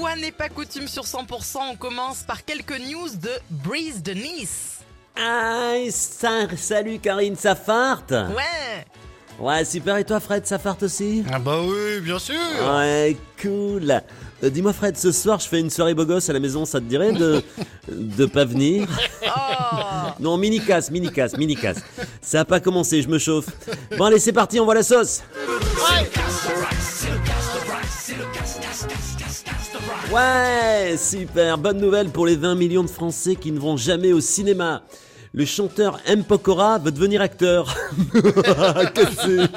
fois n'est pas coutume sur 100%, on commence par quelques news de Breeze de Nice. Ah, ça, salut Karine, ça farte Ouais. Ouais, super, et toi Fred, ça farte aussi? Ah bah oui, bien sûr. Ouais, cool. Euh, Dis-moi Fred, ce soir je fais une soirée beau gosse à la maison, ça te dirait de, de pas venir? Oh. Non, mini casse, mini casse, mini casse. Ça a pas commencé, je me chauffe. Bon allez, c'est parti, on voit la sauce. Ouais, super, bonne nouvelle pour les 20 millions de Français qui ne vont jamais au cinéma. Le chanteur M. Pokora veut devenir acteur. Que c'est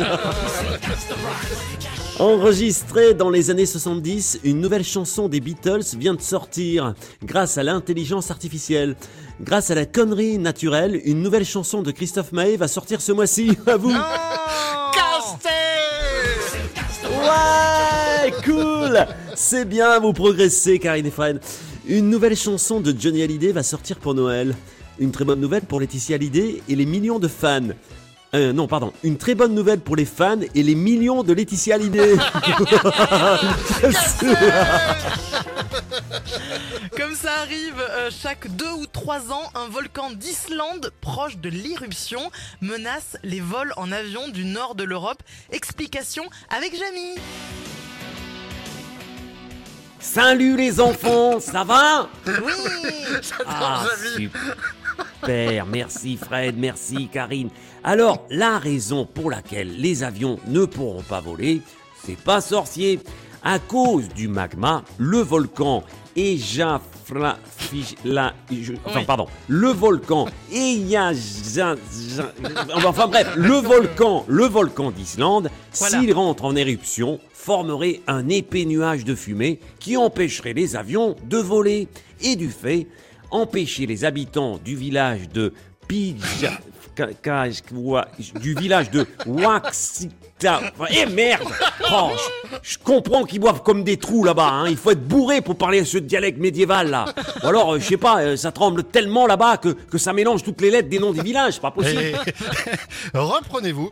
Enregistrée dans les années 70, une nouvelle chanson des Beatles vient de sortir grâce à l'intelligence artificielle. Grâce à la connerie naturelle, une nouvelle chanson de Christophe Maé va sortir ce mois-ci. À vous. Cool C'est bien, vous progressez, Karine et Fred. Une nouvelle chanson de Johnny Hallyday va sortir pour Noël. Une très bonne nouvelle pour Laetitia Hallyday et les millions de fans. Euh, non, pardon. Une très bonne nouvelle pour les fans et les millions de Laetitia Hallyday. Comme ça arrive euh, chaque deux ou trois ans, un volcan d'Islande proche de l'irruption menace les vols en avion du nord de l'Europe. Explication avec Jamie. Salut les enfants, ça va? Oui Ah, super, merci Fred, merci Karine. Alors, la raison pour laquelle les avions ne pourront pas voler, c'est pas sorcier. À cause du magma, le volcan Eyjafla... Fij- la- je- Enfin, Oui. pardon, le volcan Enfin bref, le volcan, le volcan d'Islande, Voilà. s'il rentre en éruption, formerait un épais nuage de fumée qui empêcherait les avions de voler. Et du fait, empêcher les habitants du village de Wa- du village de Waxita... Eh merde Oh, je, je comprends qu'ils boivent comme des trous là-bas, hein. il faut être bourré pour parler ce dialecte médiéval là. Ou alors, euh, je sais pas, euh, ça tremble tellement là-bas que, que ça mélange toutes les lettres des noms des villages, c'est pas possible. Et- Reprenez-vous.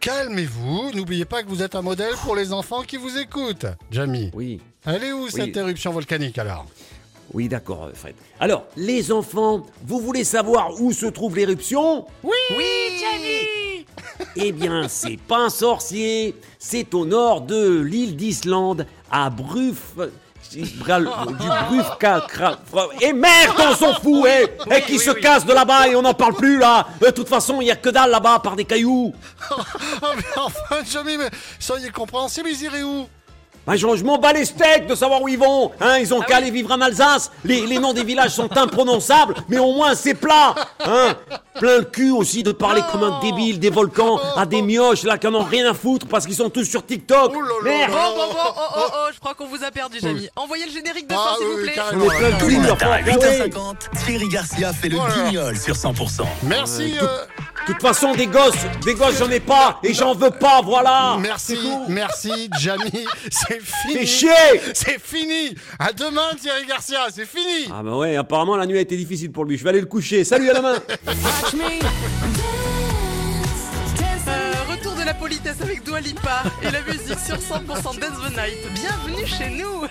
Calmez-vous. N'oubliez pas que vous êtes un modèle pour les enfants qui vous écoutent. Jamie, Oui. elle est où cette éruption volcanique alors? Oui, d'accord, euh, Fred. Alors, les enfants, vous voulez savoir où se trouve l'éruption Oui, Jamie Eh bien, c'est pas un sorcier. C'est au nord de l'île d'Islande, à Bruf. Bral- du Brufka. Et merde, on s'en fout, eh, Eh, qui oui, se oui. casse de là-bas et on n'en parle plus là. De toute façon, il y a que dalle là-bas par des cailloux. Oh, mais enfin, Jamie, mais soyez compréhensible, ils iraient où? Bah, je, je m'en bats les steaks de savoir où ils vont. Hein, ils ont Ah qu'à oui. aller vivre en Alsace. Les, les noms des villages sont imprononçables, mais au moins c'est plat. Hein. Plein le cul aussi de parler comme un débile des volcans à des mioches là qui en ont rien à foutre parce qu'ils sont tous sur TikTok. Oh là là Merde. Bon, bon, bon, oh, oh, oh, je crois qu'on vous a perdu, Jamie. Envoyez le générique de fin, Ah s'il vous plaît. carrément. On est plein de Tous les cul, matins à enfin, ah ouais. 8h50, Thierry Garcia fait le Voilà. guignol sur 100%. Merci, Euh, euh, De toute façon, des gosses, des gosses, j'en ai pas et j'en veux pas, voilà. merci, merci, Jamie. C'est fini. Fais chier. C'est fini. À demain, Thierry Garcia. C'est fini. Ah bah ouais, apparemment la nuit a été difficile pour lui. Je vais aller le coucher. Salut à la main. Euh, retour de la politesse avec Dua Lipa et la musique sur 100% Dance the Night. Bienvenue chez nous